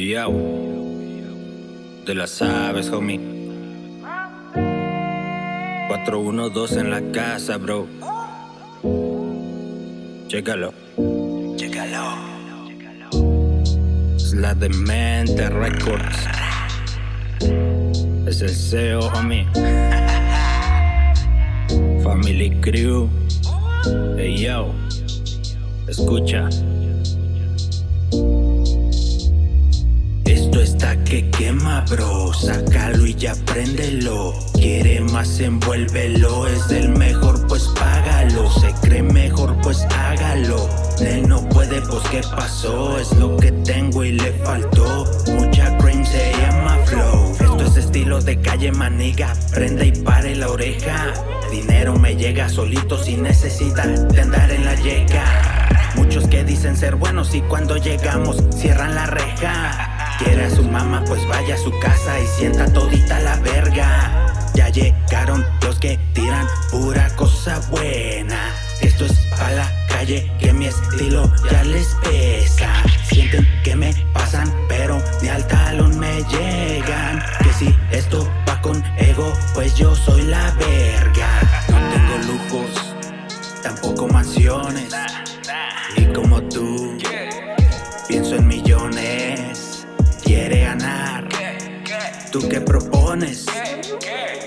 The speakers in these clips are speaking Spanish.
Yo, te la sabes, homie. 412 en la casa, bro. Chécalo. Chécalo. Es la demente Records. Es el CEO, homie. Family Crew. Hey yo, escucha. Que quema, bro. Sácalo y ya préndelo. Quiere más, envuélvelo. Es del mejor, pues págalo. Se cree mejor, pues hágalo. Él no puede, pues qué pasó. Es lo que tengo y le faltó. Mucha cream se llama flow. Esto es estilo de calle maniga. Prende y pare la oreja. Dinero me llega solito sin necesidad de andar en la llega. Muchos que dicen ser buenos y cuando llegamos cierran la reja. Quiere a su mamá, pues vaya a su casa y sienta todita la verga. Ya llegaron los que tiran pura cosa buena. Esto es pa' la calle, que mi estilo ya les pesa. Sienten que me pasan, pero ni al talón me llegan. Que si esto va con ego, pues yo soy la verga. No tengo lujos, tampoco mansiones. Y como tú, pienso en millones. ¿Tú qué propones?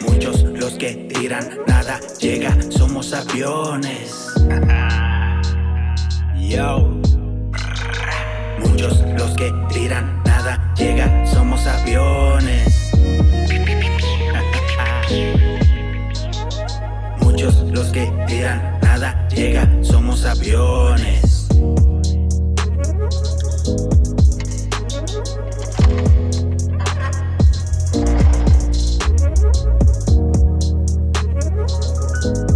Muchos los que tiran, nada llega, somos aviones. Muchos los que tiran, nada llega, somos aviones. Muchos los que tiran, nada llega, somos aviones. you